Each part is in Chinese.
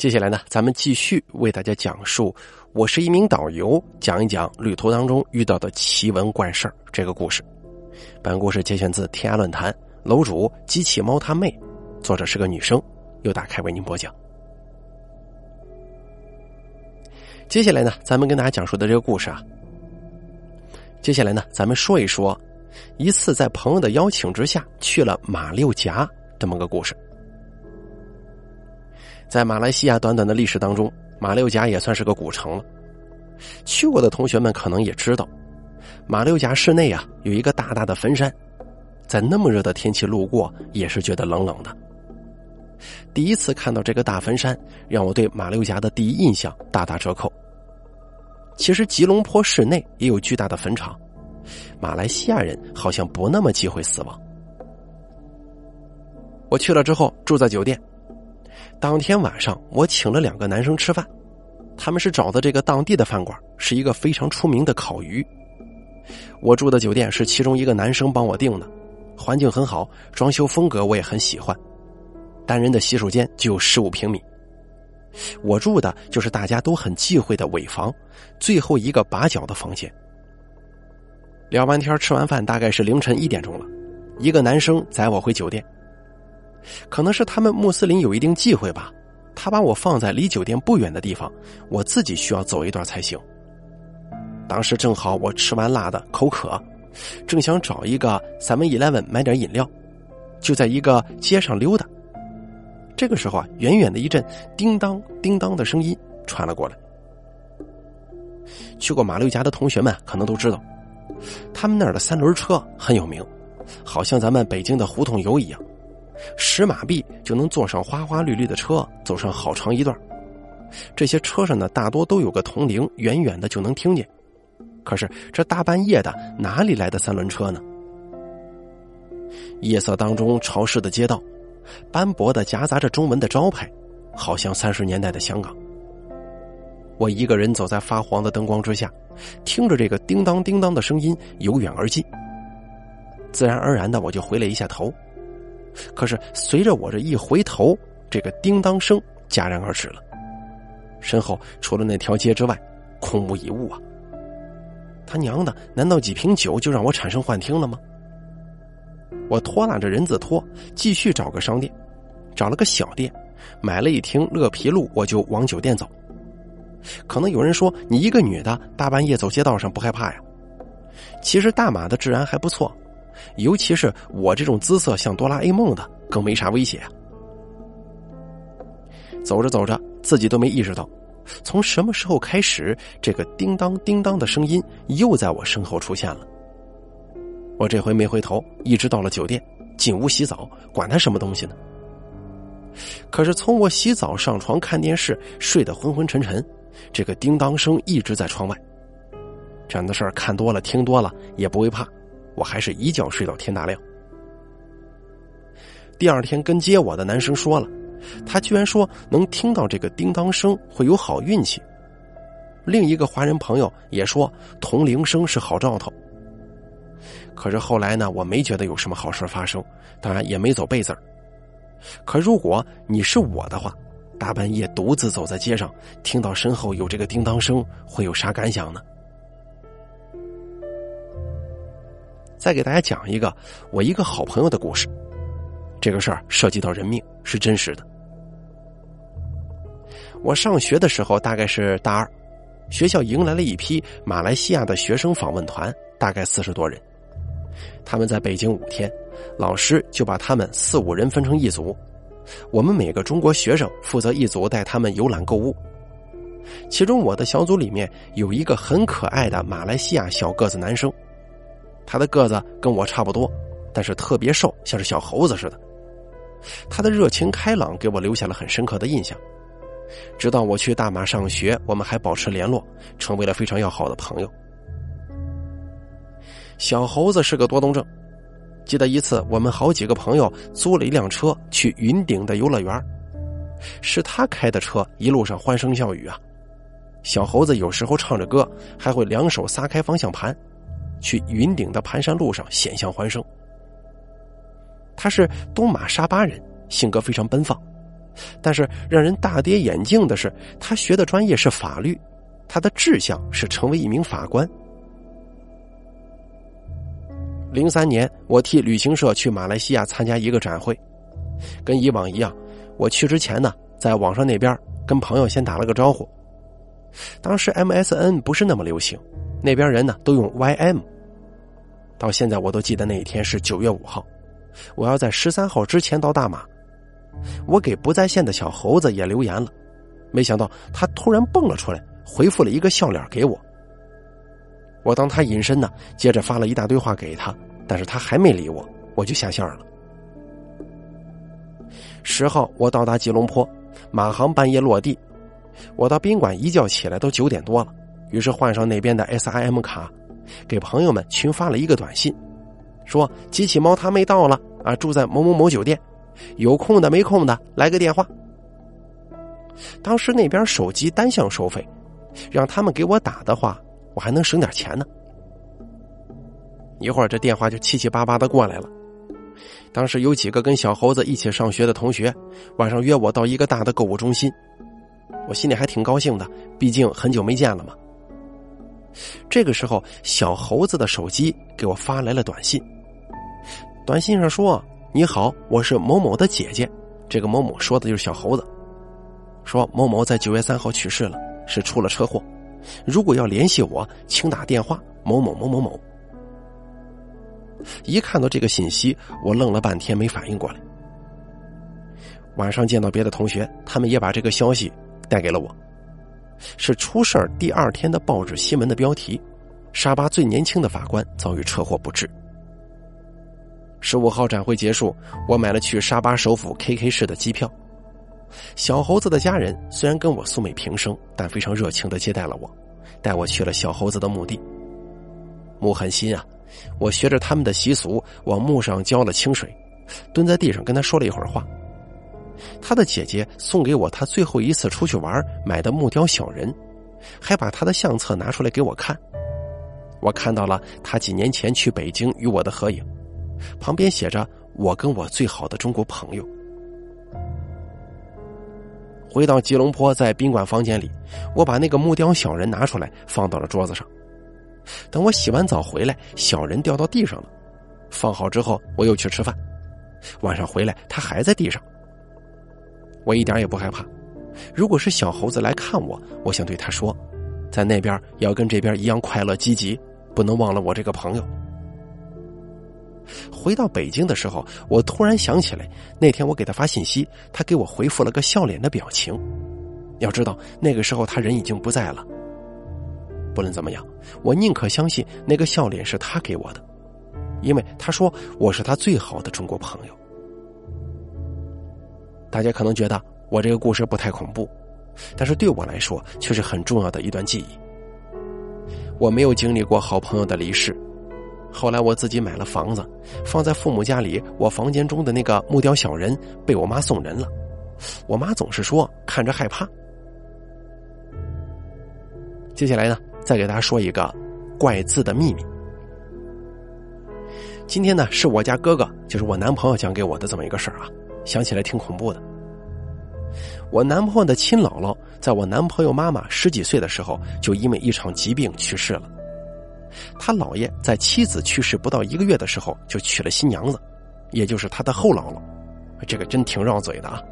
接下来呢，咱们继续为大家讲述。我是一名导游，讲一讲旅途当中遇到的奇闻怪事这个故事。本故事节选自天涯论坛，楼主机器猫他妹，作者是个女生，又打开为您播讲。接下来呢，咱们跟大家讲述的这个故事啊，接下来呢，咱们说一说一次在朋友的邀请之下去了马六甲这么个故事。在马来西亚短短的历史当中，马六甲也算是个古城了。去过的同学们可能也知道，马六甲市内啊有一个大大的坟山，在那么热的天气路过也是觉得冷冷的。第一次看到这个大坟山，让我对马六甲的第一印象大打折扣。其实吉隆坡市内也有巨大的坟场，马来西亚人好像不那么忌讳死亡。我去了之后住在酒店。当天晚上，我请了两个男生吃饭，他们是找的这个当地的饭馆，是一个非常出名的烤鱼。我住的酒店是其中一个男生帮我订的，环境很好，装修风格我也很喜欢。单人的洗手间就有十五平米。我住的就是大家都很忌讳的尾房，最后一个把角的房间。聊完天，吃完饭，大概是凌晨一点钟了，一个男生载我回酒店。可能是他们穆斯林有一定忌讳吧，他把我放在离酒店不远的地方，我自己需要走一段才行。当时正好我吃完辣的口渴，正想找一个 Seven Eleven 买点饮料，就在一个街上溜达。这个时候啊，远远的一阵叮当叮当的声音传了过来。去过马六甲的同学们可能都知道，他们那儿的三轮车很有名，好像咱们北京的胡同游一样。十马币就能坐上花花绿绿的车，走上好长一段。这些车上呢，大多都有个铜铃，远远的就能听见。可是这大半夜的，哪里来的三轮车呢？夜色当中，潮湿的街道，斑驳的夹杂着中文的招牌，好像三十年代的香港。我一个人走在发黄的灯光之下，听着这个叮当叮当的声音由远而近，自然而然的我就回了一下头。可是，随着我这一回头，这个叮当声戛然而止了。身后除了那条街之外，空无一物啊！他娘的，难道几瓶酒就让我产生幻听了吗？我拖拉着人字拖，继续找个商店，找了个小店，买了一听乐皮露，我就往酒店走。可能有人说，你一个女的，大半夜走街道上不害怕呀？其实大马的治安还不错。尤其是我这种姿色像哆啦 A 梦的，更没啥威胁啊。走着走着，自己都没意识到，从什么时候开始，这个叮当叮当的声音又在我身后出现了。我这回没回头，一直到了酒店，进屋洗澡，管他什么东西呢。可是从我洗澡、上床看电视、睡得昏昏沉沉，这个叮当声一直在窗外。这样的事儿看多了、听多了，也不会怕。我还是一觉睡到天大亮。第二天跟接我的男生说了，他居然说能听到这个叮当声会有好运气。另一个华人朋友也说铜铃声是好兆头。可是后来呢，我没觉得有什么好事发生，当然也没走背字儿。可如果你是我的话，大半夜独自走在街上，听到身后有这个叮当声，会有啥感想呢？再给大家讲一个我一个好朋友的故事，这个事儿涉及到人命，是真实的。我上学的时候大概是大二，学校迎来了一批马来西亚的学生访问团，大概四十多人。他们在北京五天，老师就把他们四五人分成一组，我们每个中国学生负责一组带他们游览购物。其中我的小组里面有一个很可爱的马来西亚小个子男生。他的个子跟我差不多，但是特别瘦，像是小猴子似的。他的热情开朗给我留下了很深刻的印象。直到我去大马上学，我们还保持联络，成为了非常要好的朋友。小猴子是个多动症。记得一次，我们好几个朋友租了一辆车去云顶的游乐园，是他开的车，一路上欢声笑语啊。小猴子有时候唱着歌，还会两手撒开方向盘。去云顶的盘山路上险象环生。他是东马沙巴人，性格非常奔放，但是让人大跌眼镜的是，他学的专业是法律，他的志向是成为一名法官。零三年，我替旅行社去马来西亚参加一个展会，跟以往一样，我去之前呢，在网上那边跟朋友先打了个招呼。当时 MSN 不是那么流行，那边人呢都用 YM。到现在我都记得那一天是九月五号，我要在十三号之前到大马。我给不在线的小猴子也留言了，没想到他突然蹦了出来，回复了一个笑脸给我。我当他隐身呢，接着发了一大堆话给他，但是他还没理我，我就下线了。十号我到达吉隆坡，马航半夜落地，我到宾馆一觉起来都九点多了，于是换上那边的 SIM 卡，给朋友们群发了一个短信，说机器猫他妹到了啊，住在某某某酒店，有空的没空的来个电话。当时那边手机单向收费，让他们给我打的话。我还能省点钱呢。一会儿这电话就七七八八的过来了。当时有几个跟小猴子一起上学的同学，晚上约我到一个大的购物中心，我心里还挺高兴的，毕竟很久没见了嘛。这个时候，小猴子的手机给我发来了短信，短信上说：“你好，我是某某的姐姐。”这个某某说的就是小猴子，说某某在九月三号去世了，是出了车祸。如果要联系我，请打电话某某某某某。一看到这个信息，我愣了半天没反应过来。晚上见到别的同学，他们也把这个消息带给了我，是出事儿第二天的报纸新闻的标题：沙巴最年轻的法官遭遇车祸不治。十五号展会结束，我买了去沙巴首府 KK 市的机票。小猴子的家人虽然跟我素昧平生，但非常热情的接待了我，带我去了小猴子的墓地。墓很新啊，我学着他们的习俗往墓上浇了清水，蹲在地上跟他说了一会儿话。他的姐姐送给我他最后一次出去玩买的木雕小人，还把他的相册拿出来给我看。我看到了他几年前去北京与我的合影，旁边写着“我跟我最好的中国朋友”。回到吉隆坡，在宾馆房间里，我把那个木雕小人拿出来，放到了桌子上。等我洗完澡回来，小人掉到地上了。放好之后，我又去吃饭。晚上回来，他还在地上。我一点也不害怕。如果是小猴子来看我，我想对他说，在那边要跟这边一样快乐积极，不能忘了我这个朋友。回到北京的时候，我突然想起来，那天我给他发信息，他给我回复了个笑脸的表情。要知道，那个时候他人已经不在了。不论怎么样，我宁可相信那个笑脸是他给我的，因为他说我是他最好的中国朋友。大家可能觉得我这个故事不太恐怖，但是对我来说却是很重要的一段记忆。我没有经历过好朋友的离世。后来我自己买了房子，放在父母家里。我房间中的那个木雕小人被我妈送人了，我妈总是说看着害怕。接下来呢，再给大家说一个怪字的秘密。今天呢，是我家哥哥，就是我男朋友讲给我的这么一个事儿啊，想起来挺恐怖的。我男朋友的亲姥姥，在我男朋友妈妈十几岁的时候，就因为一场疾病去世了。他姥爷在妻子去世不到一个月的时候就娶了新娘子，也就是他的后姥姥，这个真挺绕嘴的啊。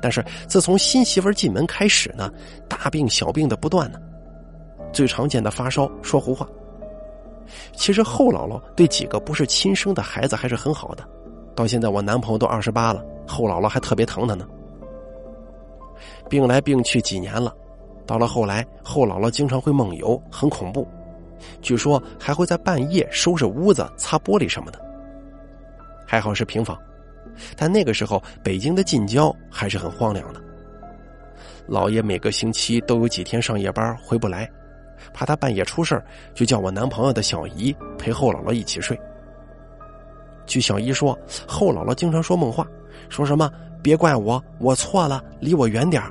但是自从新媳妇进门开始呢，大病小病的不断呢，最常见的发烧、说胡话。其实后姥姥对几个不是亲生的孩子还是很好的，到现在我男朋友都二十八了，后姥姥还特别疼他呢。病来病去几年了，到了后来，后姥姥经常会梦游，很恐怖。据说还会在半夜收拾屋子、擦玻璃什么的。还好是平房，但那个时候北京的近郊还是很荒凉的。姥爷每个星期都有几天上夜班回不来，怕他半夜出事就叫我男朋友的小姨陪后姥姥一起睡。据小姨说，后姥姥经常说梦话，说什么“别怪我，我错了，离我远点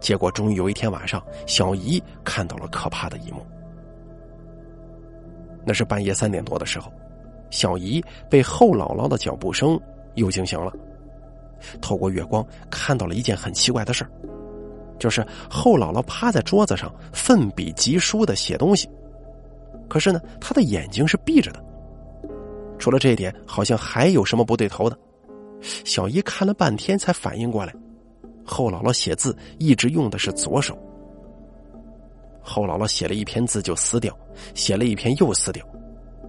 结果终于有一天晚上，小姨看到了可怕的一幕。那是半夜三点多的时候，小姨被后姥姥的脚步声又惊醒了。透过月光看到了一件很奇怪的事儿，就是后姥姥趴在桌子上奋笔疾书的写东西，可是呢，她的眼睛是闭着的。除了这一点，好像还有什么不对头的。小姨看了半天才反应过来，后姥姥写字一直用的是左手。后姥姥写了一篇字就撕掉，写了一篇又撕掉。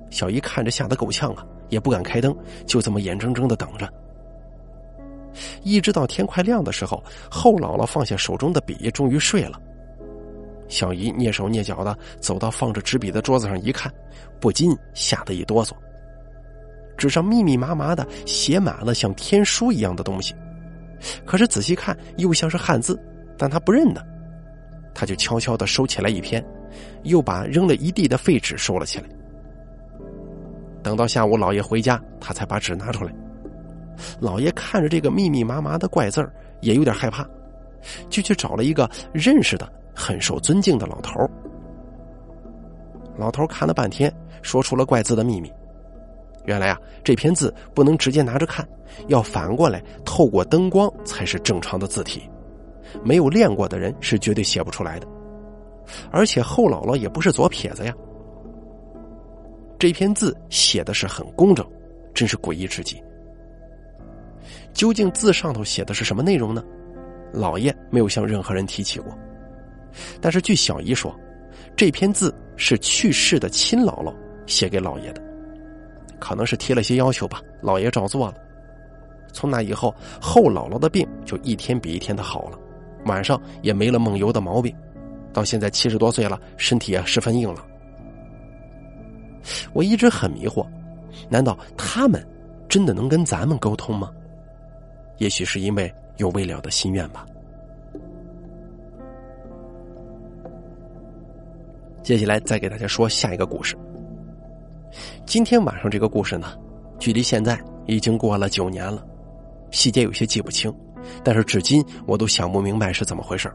小姨看着吓得够呛啊，也不敢开灯，就这么眼睁睁的等着。一直到天快亮的时候，后姥姥放下手中的笔，终于睡了。小姨蹑手蹑脚的走到放着纸笔的桌子上一看，不禁吓得一哆嗦。纸上密密麻麻的写满了像天书一样的东西，可是仔细看又像是汉字，但他不认得。他就悄悄的收起来一篇，又把扔了一地的废纸收了起来。等到下午，老爷回家，他才把纸拿出来。老爷看着这个密密麻麻的怪字儿，也有点害怕，就去找了一个认识的、很受尊敬的老头老头看了半天，说出了怪字的秘密。原来啊，这篇字不能直接拿着看，要反过来透过灯光才是正常的字体，没有练过的人是绝对写不出来的。而且后姥姥也不是左撇子呀。这篇字写的是很工整，真是诡异至极。究竟字上头写的是什么内容呢？老爷没有向任何人提起过。但是据小姨说，这篇字是去世的亲姥姥写给老爷的，可能是提了些要求吧。老爷照做了。从那以后，后姥姥的病就一天比一天的好了，晚上也没了梦游的毛病。到现在七十多岁了，身体也十分硬朗。我一直很迷惑，难道他们真的能跟咱们沟通吗？也许是因为有未了的心愿吧。接下来再给大家说下一个故事。今天晚上这个故事呢，距离现在已经过了九年了，细节有些记不清，但是至今我都想不明白是怎么回事。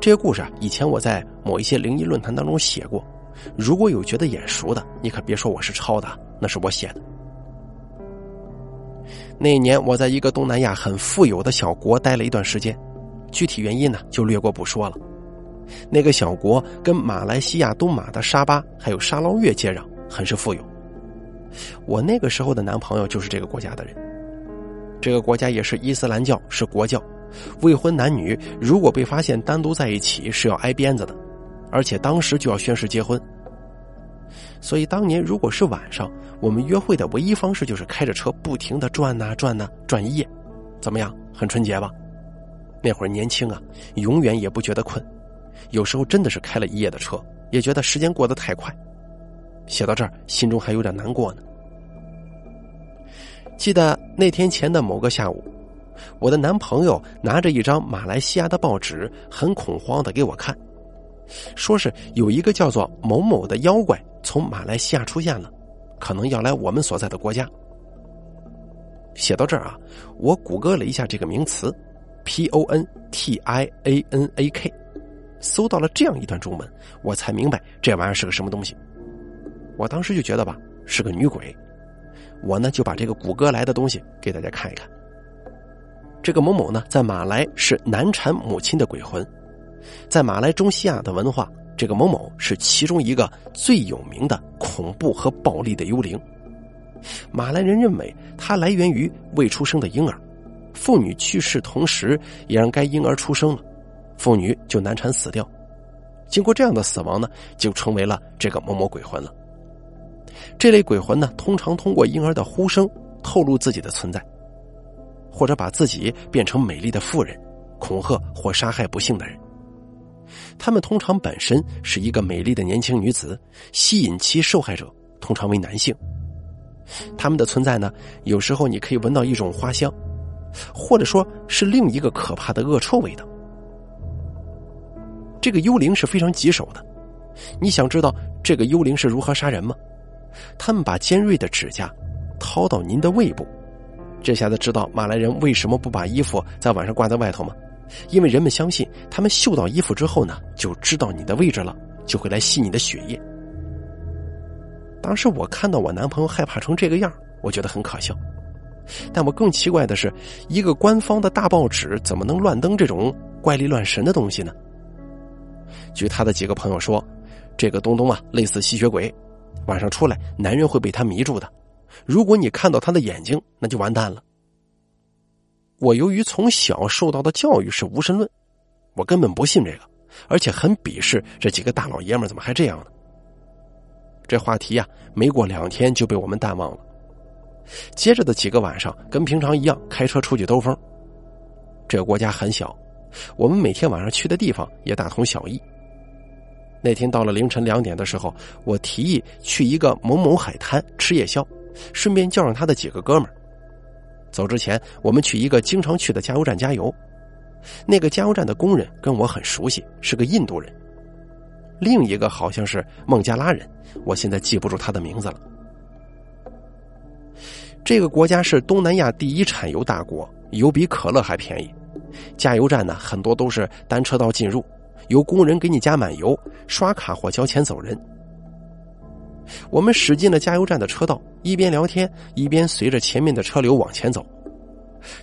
这个故事啊，以前我在某一些灵异论坛当中写过。如果有觉得眼熟的，你可别说我是抄的，那是我写的。那一年我在一个东南亚很富有的小国待了一段时间，具体原因呢就略过不说了。那个小国跟马来西亚东马的沙巴还有沙捞越接壤，很是富有。我那个时候的男朋友就是这个国家的人。这个国家也是伊斯兰教，是国教，未婚男女如果被发现单独在一起是要挨鞭子的。而且当时就要宣誓结婚，所以当年如果是晚上，我们约会的唯一方式就是开着车不停的转呐转呐转一夜，怎么样？很纯洁吧？那会儿年轻啊，永远也不觉得困，有时候真的是开了一夜的车，也觉得时间过得太快。写到这儿，心中还有点难过呢。记得那天前的某个下午，我的男朋友拿着一张马来西亚的报纸，很恐慌的给我看。说是有一个叫做某某的妖怪从马来西亚出现了，可能要来我们所在的国家。写到这儿啊，我谷歌了一下这个名词，P O N T I A N A K，搜到了这样一段中文，我才明白这玩意儿是个什么东西。我当时就觉得吧，是个女鬼。我呢就把这个谷歌来的东西给大家看一看。这个某某呢，在马来是难产母亲的鬼魂。在马来中西亚的文化，这个某某是其中一个最有名的恐怖和暴力的幽灵。马来人认为它来源于未出生的婴儿，妇女去世同时也让该婴儿出生了，妇女就难产死掉。经过这样的死亡呢，就成为了这个某某鬼魂了。这类鬼魂呢，通常通过婴儿的呼声透露自己的存在，或者把自己变成美丽的妇人，恐吓或杀害不幸的人。他们通常本身是一个美丽的年轻女子，吸引其受害者通常为男性。他们的存在呢，有时候你可以闻到一种花香，或者说是另一个可怕的恶臭味道。这个幽灵是非常棘手的，你想知道这个幽灵是如何杀人吗？他们把尖锐的指甲掏到您的胃部，这下子知道马来人为什么不把衣服在晚上挂在外头吗？因为人们相信，他们嗅到衣服之后呢，就知道你的位置了，就会来吸你的血液。当时我看到我男朋友害怕成这个样，我觉得很可笑。但我更奇怪的是，一个官方的大报纸怎么能乱登这种怪力乱神的东西呢？据他的几个朋友说，这个东东啊，类似吸血鬼，晚上出来，男人会被他迷住的。如果你看到他的眼睛，那就完蛋了。我由于从小受到的教育是无神论，我根本不信这个，而且很鄙视这几个大老爷们怎么还这样呢？这话题呀，没过两天就被我们淡忘了。接着的几个晚上，跟平常一样开车出去兜风。这个国家很小，我们每天晚上去的地方也大同小异。那天到了凌晨两点的时候，我提议去一个某某海滩吃夜宵，顺便叫上他的几个哥们儿。走之前，我们去一个经常去的加油站加油。那个加油站的工人跟我很熟悉，是个印度人。另一个好像是孟加拉人，我现在记不住他的名字了。这个国家是东南亚第一产油大国，油比可乐还便宜。加油站呢，很多都是单车道进入，由工人给你加满油，刷卡或交钱走人。我们驶进了加油站的车道，一边聊天，一边随着前面的车流往前走。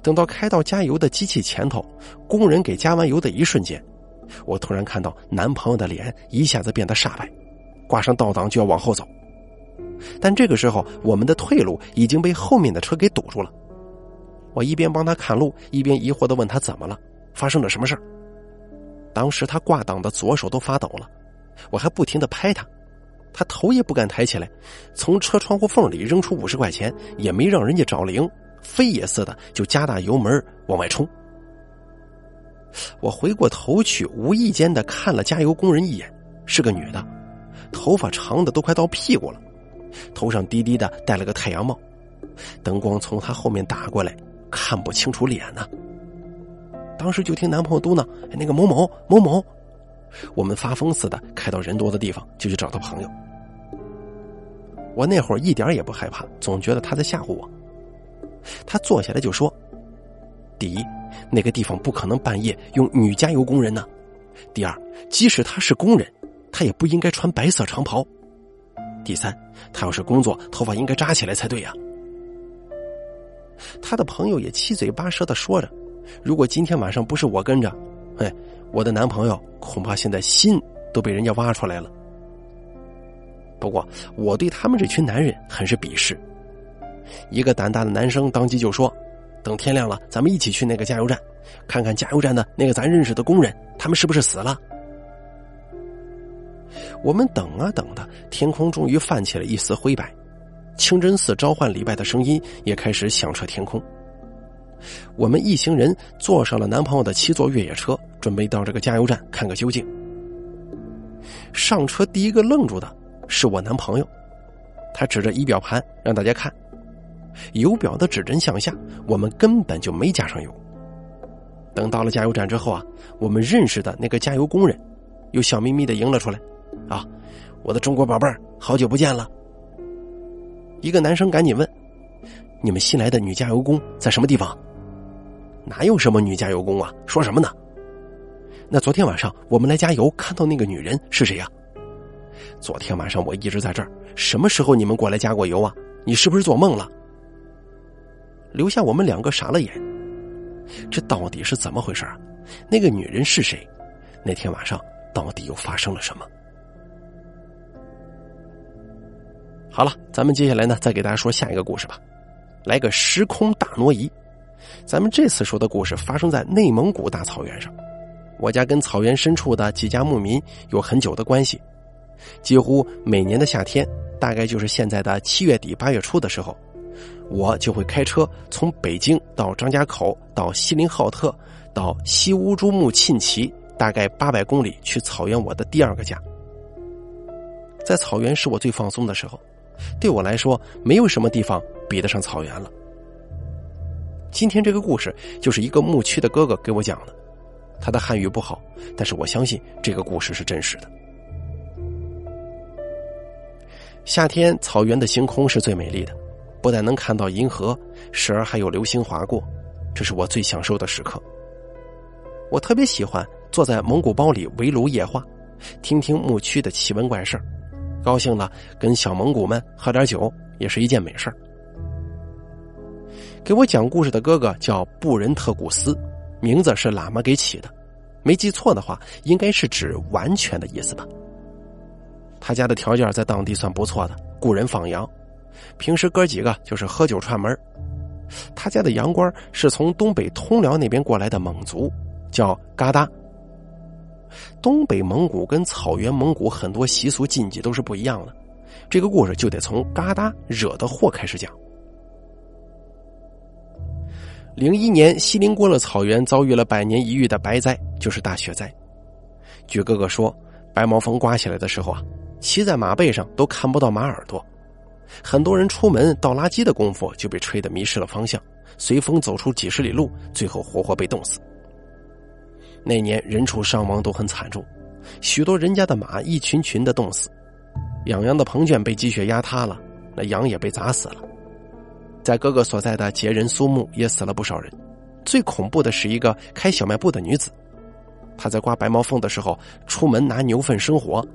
等到开到加油的机器前头，工人给加完油的一瞬间。我突然看到男朋友的脸一下子变得煞白，挂上倒档就要往后走，但这个时候我们的退路已经被后面的车给堵住了。我一边帮他看路，一边疑惑的问他怎么了，发生了什么事当时他挂档的左手都发抖了，我还不停的拍他，他头也不敢抬起来，从车窗户缝里扔出五十块钱，也没让人家找零，飞也似的就加大油门往外冲。我回过头去，无意间的看了加油工人一眼，是个女的，头发长的都快到屁股了，头上低低的戴了个太阳帽，灯光从她后面打过来，看不清楚脸呢。当时就听男朋友嘟囔：“那个某某某某。”我们发疯似的开到人多的地方，就去找他朋友。我那会儿一点也不害怕，总觉得他在吓唬我。他坐下来就说：“第一。”那个地方不可能半夜用女加油工人呢。第二，即使他是工人，他也不应该穿白色长袍。第三，他要是工作，头发应该扎起来才对呀。他的朋友也七嘴八舌的说着：“如果今天晚上不是我跟着，哎，我的男朋友恐怕现在心都被人家挖出来了。”不过，我对他们这群男人很是鄙视。一个胆大的男生当即就说。等天亮了，咱们一起去那个加油站，看看加油站的那个咱认识的工人，他们是不是死了？我们等啊等的，天空终于泛起了一丝灰白，清真寺召唤礼拜的声音也开始响彻天空。我们一行人坐上了男朋友的七座越野车，准备到这个加油站看个究竟。上车第一个愣住的是我男朋友，他指着仪表盘让大家看。油表的指针向下，我们根本就没加上油。等到了加油站之后啊，我们认识的那个加油工人，又笑眯眯的迎了出来。啊，我的中国宝贝儿，好久不见了。一个男生赶紧问：“你们新来的女加油工在什么地方？”哪有什么女加油工啊？说什么呢？那昨天晚上我们来加油看到那个女人是谁呀？昨天晚上我一直在这儿，什么时候你们过来加过油啊？你是不是做梦了？留下我们两个傻了眼，这到底是怎么回事啊？那个女人是谁？那天晚上到底又发生了什么？好了，咱们接下来呢，再给大家说下一个故事吧。来个时空大挪移，咱们这次说的故事发生在内蒙古大草原上。我家跟草原深处的几家牧民有很久的关系，几乎每年的夏天，大概就是现在的七月底八月初的时候。我就会开车从北京到张家口，到锡林浩特，到西乌珠穆沁旗，大概八百公里去草原我的第二个家。在草原是我最放松的时候，对我来说没有什么地方比得上草原了。今天这个故事就是一个牧区的哥哥给我讲的，他的汉语不好，但是我相信这个故事是真实的。夏天草原的星空是最美丽的。不但能看到银河，时而还有流星划过，这是我最享受的时刻。我特别喜欢坐在蒙古包里围炉夜话，听听牧区的奇闻怪事高兴了跟小蒙古们喝点酒也是一件美事给我讲故事的哥哥叫布仁特古斯，名字是喇嘛给起的，没记错的话，应该是指完全的意思吧。他家的条件在当地算不错的，雇人放羊，平时哥几个就是喝酒串门。他家的羊倌是从东北通辽那边过来的蒙族，叫嘎达。东北蒙古跟草原蒙古很多习俗禁忌都是不一样的，这个故事就得从嘎达惹的祸开始讲。零一年，锡林郭勒草原遭遇了百年一遇的白灾，就是大雪灾。据哥哥说，白毛风刮起来的时候啊，骑在马背上都看不到马耳朵，很多人出门倒垃圾的功夫就被吹得迷失了方向，随风走出几十里路，最后活活被冻死。那年人畜伤亡都很惨重，许多人家的马一群群的冻死，养羊的棚圈被积雪压塌了，那羊也被砸死了。在哥哥所在的杰人苏木也死了不少人，最恐怖的是一个开小卖部的女子，她在刮白毛缝的时候出门拿牛粪生活，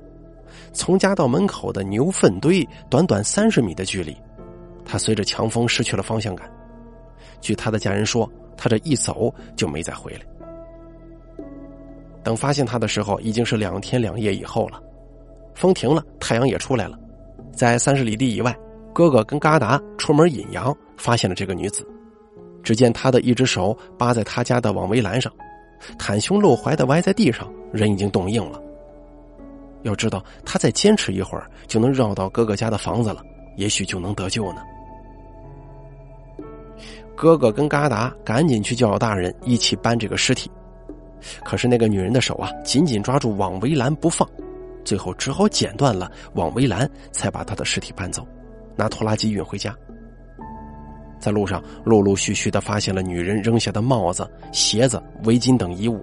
从家到门口的牛粪堆短短三十米的距离，她随着强风失去了方向感，据她的家人说，她这一走就没再回来。等发现他的时候，已经是两天两夜以后了。风停了，太阳也出来了。在三十里地以外，哥哥跟嘎达出门引羊，发现了这个女子。只见她的一只手扒在他家的网围栏上，袒胸露怀的歪在地上，人已经冻硬了。要知道，他再坚持一会儿，就能绕到哥哥家的房子了，也许就能得救呢。哥哥跟嘎达赶紧去叫大人一起搬这个尸体。可是那个女人的手啊，紧紧抓住网围栏不放，最后只好剪断了网围栏，才把她的尸体搬走，拿拖拉机运回家。在路上，陆陆续续的发现了女人扔下的帽子、鞋子、围巾等衣物。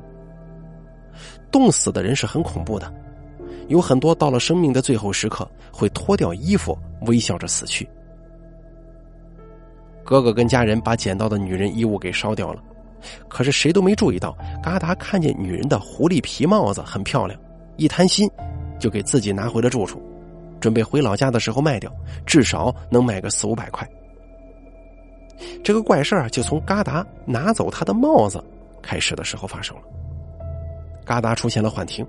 冻死的人是很恐怖的，有很多到了生命的最后时刻，会脱掉衣服，微笑着死去。哥哥跟家人把捡到的女人衣物给烧掉了。可是谁都没注意到，嘎达看见女人的狐狸皮帽子很漂亮，一贪心，就给自己拿回了住处，准备回老家的时候卖掉，至少能卖个四五百块。这个怪事儿就从嘎达拿走他的帽子开始的时候发生了。嘎达出现了幻听，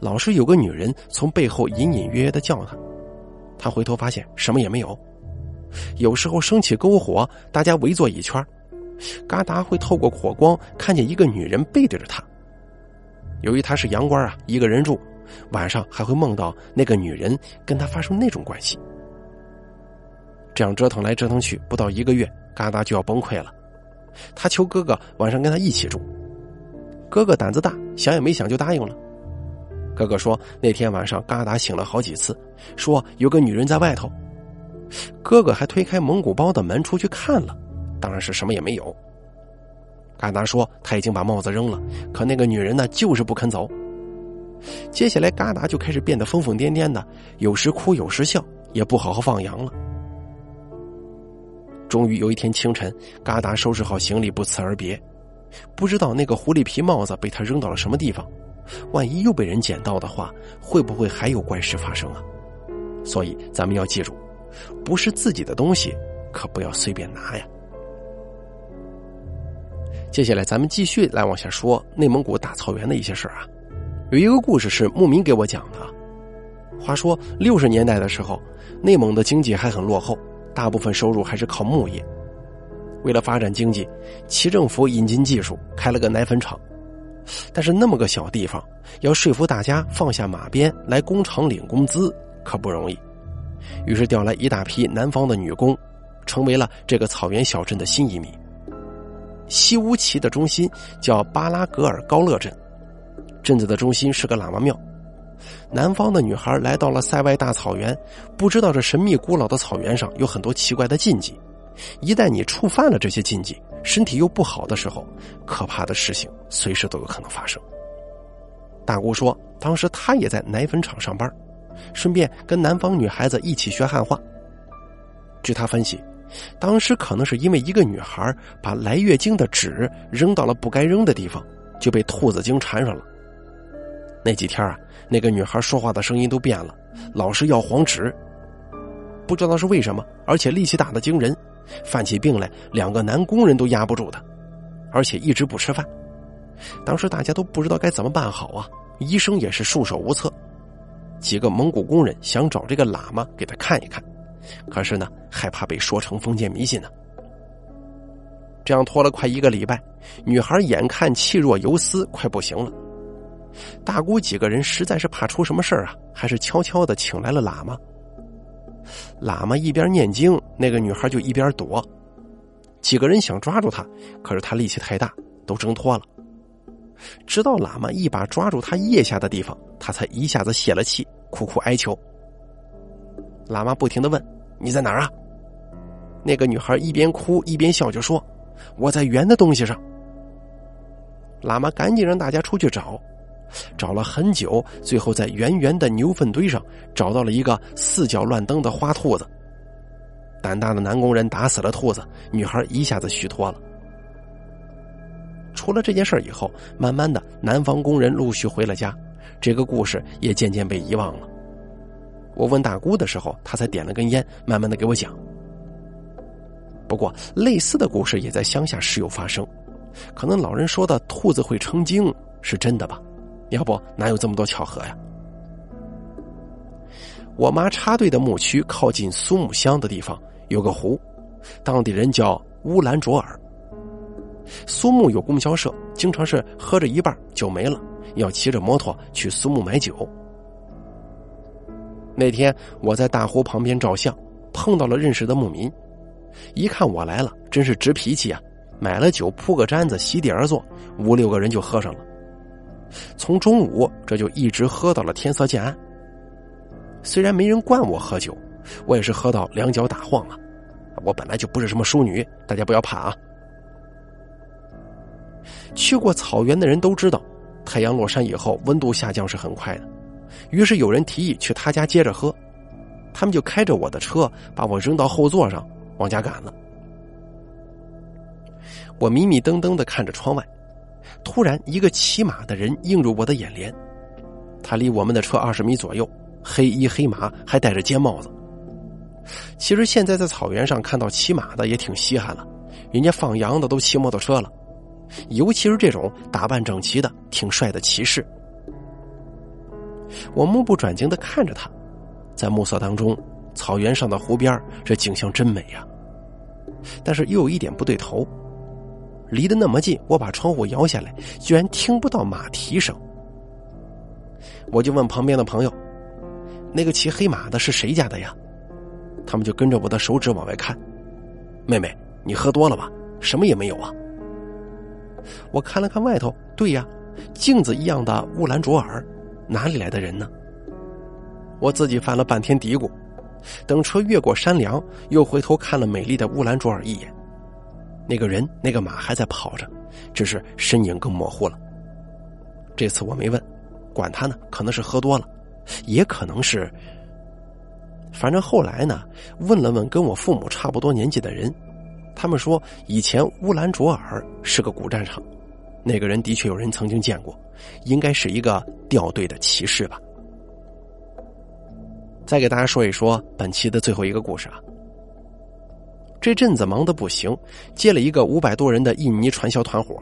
老是有个女人从背后隐隐约约的叫他，他回头发现什么也没有。有时候升起篝火，大家围坐一圈。嘎达会透过火光看见一个女人背对着他。由于他是洋官啊，一个人住，晚上还会梦到那个女人跟他发生那种关系。这样折腾来折腾去，不到一个月，嘎达就要崩溃了。他求哥哥晚上跟他一起住，哥哥胆子大，想也没想就答应了。哥哥说那天晚上嘎达醒了好几次，说有个女人在外头。哥哥还推开蒙古包的门出去看了。当然是什么也没有。嘎达说他已经把帽子扔了，可那个女人呢，就是不肯走。接下来，嘎达就开始变得疯疯癫癫的，有时哭有时笑，也不好好放羊了。终于有一天清晨，嘎达收拾好行李，不辞而别。不知道那个狐狸皮帽子被他扔到了什么地方，万一又被人捡到的话，会不会还有怪事发生啊？所以咱们要记住，不是自己的东西，可不要随便拿呀。接下来，咱们继续来往下说内蒙古大草原的一些事儿啊。有一个故事是牧民给我讲的。话说六十年代的时候，内蒙的经济还很落后，大部分收入还是靠牧业。为了发展经济，齐政府引进技术，开了个奶粉厂。但是那么个小地方，要说服大家放下马鞭来工厂领工资，可不容易。于是调来一大批南方的女工，成为了这个草原小镇的新移民。西乌旗的中心叫巴拉格尔高勒镇，镇子的中心是个喇嘛庙。南方的女孩来到了塞外大草原，不知道这神秘古老的草原上有很多奇怪的禁忌。一旦你触犯了这些禁忌，身体又不好的时候，可怕的事情随时都有可能发生。大姑说，当时她也在奶粉厂上班，顺便跟南方女孩子一起学汉话。据她分析。当时可能是因为一个女孩把来月经的纸扔到了不该扔的地方，就被兔子精缠上了。那几天啊，那个女孩说话的声音都变了，老是要黄纸。不知道是为什么，而且力气大的惊人，犯起病来，两个男工人都压不住她，而且一直不吃饭。当时大家都不知道该怎么办好啊，医生也是束手无策。几个蒙古工人想找这个喇嘛给他看一看，可是呢，害怕被说成封建迷信呢。这样拖了快一个礼拜，女孩眼看气若游丝，快不行了。大姑几个人实在是怕出什么事啊，还是悄悄的请来了喇嘛。喇嘛一边念经，那个女孩就一边躲。几个人想抓住她，可是她力气太大，都挣脱了。直到喇嘛一把抓住她腋下的地方，她才一下子泄了气，苦苦哀求。喇嘛不停的问：“你在哪儿啊？”那个女孩一边哭一边笑着说：“我在圆的东西上。”喇嘛赶紧让大家出去找，找了很久，最后在圆圆的牛粪堆上找到了一个四脚乱蹬的花兔子。胆大的男工人打死了兔子，女孩一下子虚脱了。出了这件事以后，慢慢的，南方工人陆续回了家，这个故事也渐渐被遗忘了。我问大姑的时候，她才点了根烟，慢慢的给我讲。不过，类似的故事也在乡下时有发生，可能老人说的兔子会成精是真的吧？要不哪有这么多巧合呀？我妈插队的牧区靠近苏木乡的地方有个湖，当地人叫乌兰卓尔。苏木有供销社，经常是喝着一半酒没了，要骑着摩托去苏木买酒。那天我在大湖旁边照相，碰到了认识的牧民，一看我来了，真是直脾气啊！买了酒，铺个毡子，席地而坐，五六个人就喝上了。从中午这就一直喝到了天色渐暗。虽然没人灌我喝酒，我也是喝到两脚打晃啊！我本来就不是什么淑女，大家不要怕啊。去过草原的人都知道，太阳落山以后温度下降是很快的。于是有人提议去他家接着喝，他们就开着我的车把我扔到后座上往家赶了。我迷迷瞪瞪的看着窗外，突然一个骑马的人映入我的眼帘。他离我们的车二十米左右，黑衣黑马，还戴着尖帽子。其实现在在草原上看到骑马的也挺稀罕了，人家放羊的都骑摩托车了。尤其是这种打扮整齐的、挺帅的骑士，我目不转睛的看着他，在暮色当中，草原上的湖边，这景象真美呀。但是又有一点不对头，离得那么近，我把窗户摇下来，居然听不到马蹄声。我就问旁边的朋友：“那个骑黑马的是谁家的呀？”他们就跟着我的手指往外看。妹妹，你喝多了吧？什么也没有啊。我看了看外头，对呀，镜子一样的乌兰卓尔，哪里来的人呢？我自己犯了半天嘀咕，等车越过山梁，又回头看了美丽的乌兰卓尔一眼。那个人，那个马还在跑着，只是身影更模糊了。这次我没问，管他呢，可能是喝多了，也可能是……反正后来呢，问了问跟我父母差不多年纪的人。他们说，以前乌兰卓尔是个古战场，那个人的确有人曾经见过，应该是一个掉队的骑士吧。再给大家说一说本期的最后一个故事啊。这阵子忙得不行，接了一个五百多人的印尼传销团伙，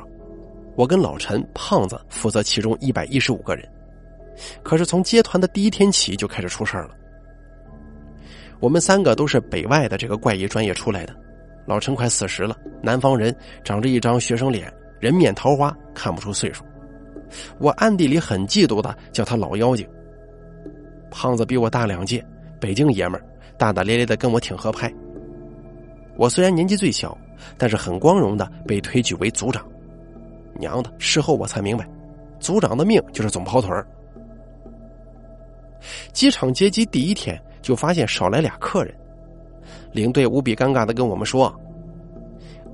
我跟老陈、胖子负责其中一百一十五个人。可是从接团的第一天起就开始出事了。我们三个都是北外的这个怪异专业出来的。老陈快四十了，南方人，长着一张学生脸，人面桃花，看不出岁数。我暗地里很嫉妒的，叫他老妖精。胖子比我大两届，北京爷们儿，大大咧咧的跟我挺合拍。我虽然年纪最小，但是很光荣的被推举为组长。娘的，事后我才明白，组长的命就是总跑腿儿。机场接机第一天就发现少来俩客人。领队无比尴尬的跟我们说：“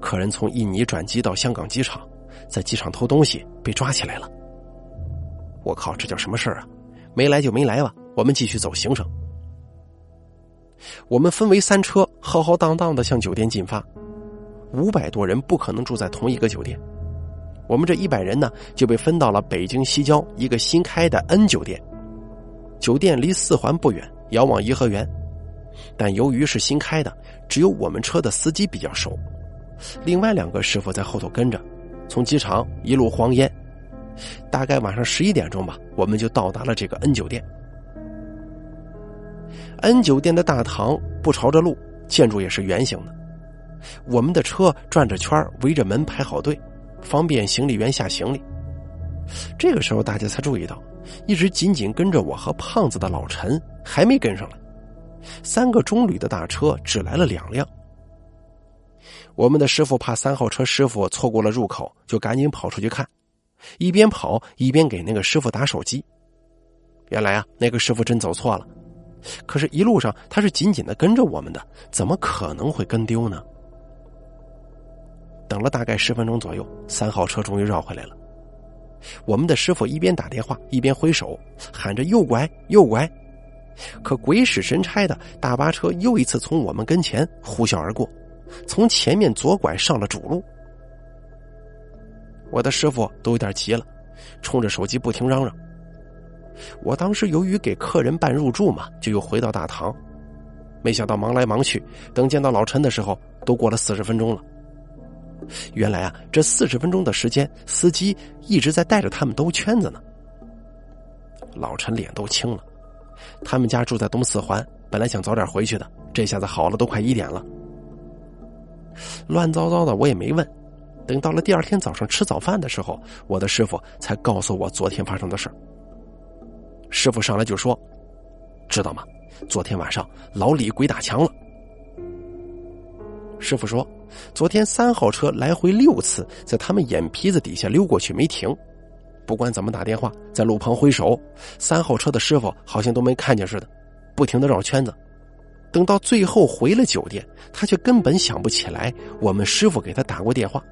客人从印尼转机到香港机场，在机场偷东西被抓起来了。”我靠，这叫什么事儿啊？没来就没来吧，我们继续走行程。我们分为三车，浩浩荡荡的向酒店进发。五百多人不可能住在同一个酒店，我们这一百人呢就被分到了北京西郊一个新开的 N 酒店。酒店离四环不远，遥望颐和园。但由于是新开的，只有我们车的司机比较熟，另外两个师傅在后头跟着，从机场一路荒烟，大概晚上十一点钟吧，我们就到达了这个 N 酒店。N 酒店的大堂不朝着路，建筑也是圆形的，我们的车转着圈围着门排好队，方便行李员下行李。这个时候，大家才注意到，一直紧紧跟着我和胖子的老陈还没跟上来。三个中旅的大车只来了两辆。我们的师傅怕三号车师傅错过了入口，就赶紧跑出去看，一边跑一边给那个师傅打手机。原来啊，那个师傅真走错了，可是，一路上他是紧紧的跟着我们的，怎么可能会跟丢呢？等了大概十分钟左右，三号车终于绕回来了。我们的师傅一边打电话一边挥手，喊着“右拐，右拐”。可鬼使神差的大巴车又一次从我们跟前呼啸而过，从前面左拐上了主路。我的师傅都有点急了，冲着手机不停嚷嚷。我当时由于给客人办入住嘛，就又回到大堂。没想到忙来忙去，等见到老陈的时候，都过了四十分钟了。原来啊，这四十分钟的时间，司机一直在带着他们兜圈子呢。老陈脸都青了，他们家住在东四环，本来想早点回去的，这下子好了，都快一点了。乱糟糟的，我也没问。等到了第二天早上吃早饭的时候，我的师傅才告诉我昨天发生的事儿师傅上来就说：“知道吗？昨天晚上老李鬼打墙了。”师傅说。昨天三号车来回六次，在他们眼皮子底下溜过去没停，不管怎么打电话，在路旁挥手，三号车的师傅好像都没看见似的，不停的绕圈子。等到最后回了酒店，他却根本想不起来我们师傅给他打过电话。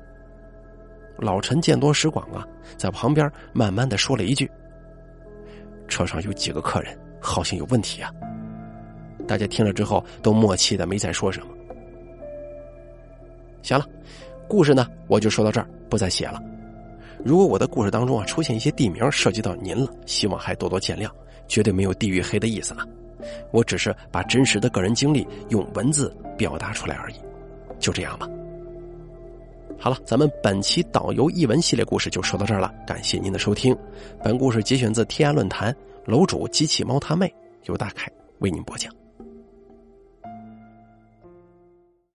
老陈见多识广啊，在旁边慢慢的说了一句：“车上有几个客人，好像有问题啊。”大家听了之后都默契的没再说什么。行了，故事呢我就说到这儿，不再写了。如果我的故事当中啊出现一些地名涉及到您了，希望还多多见谅，绝对没有地域黑的意思啊。我只是把真实的个人经历用文字表达出来而已，就这样吧。好了，咱们本期导游译文系列故事就说到这儿了，感谢您的收听。本故事节选自天涯论坛楼主机器猫他妹，由大凯为您播讲。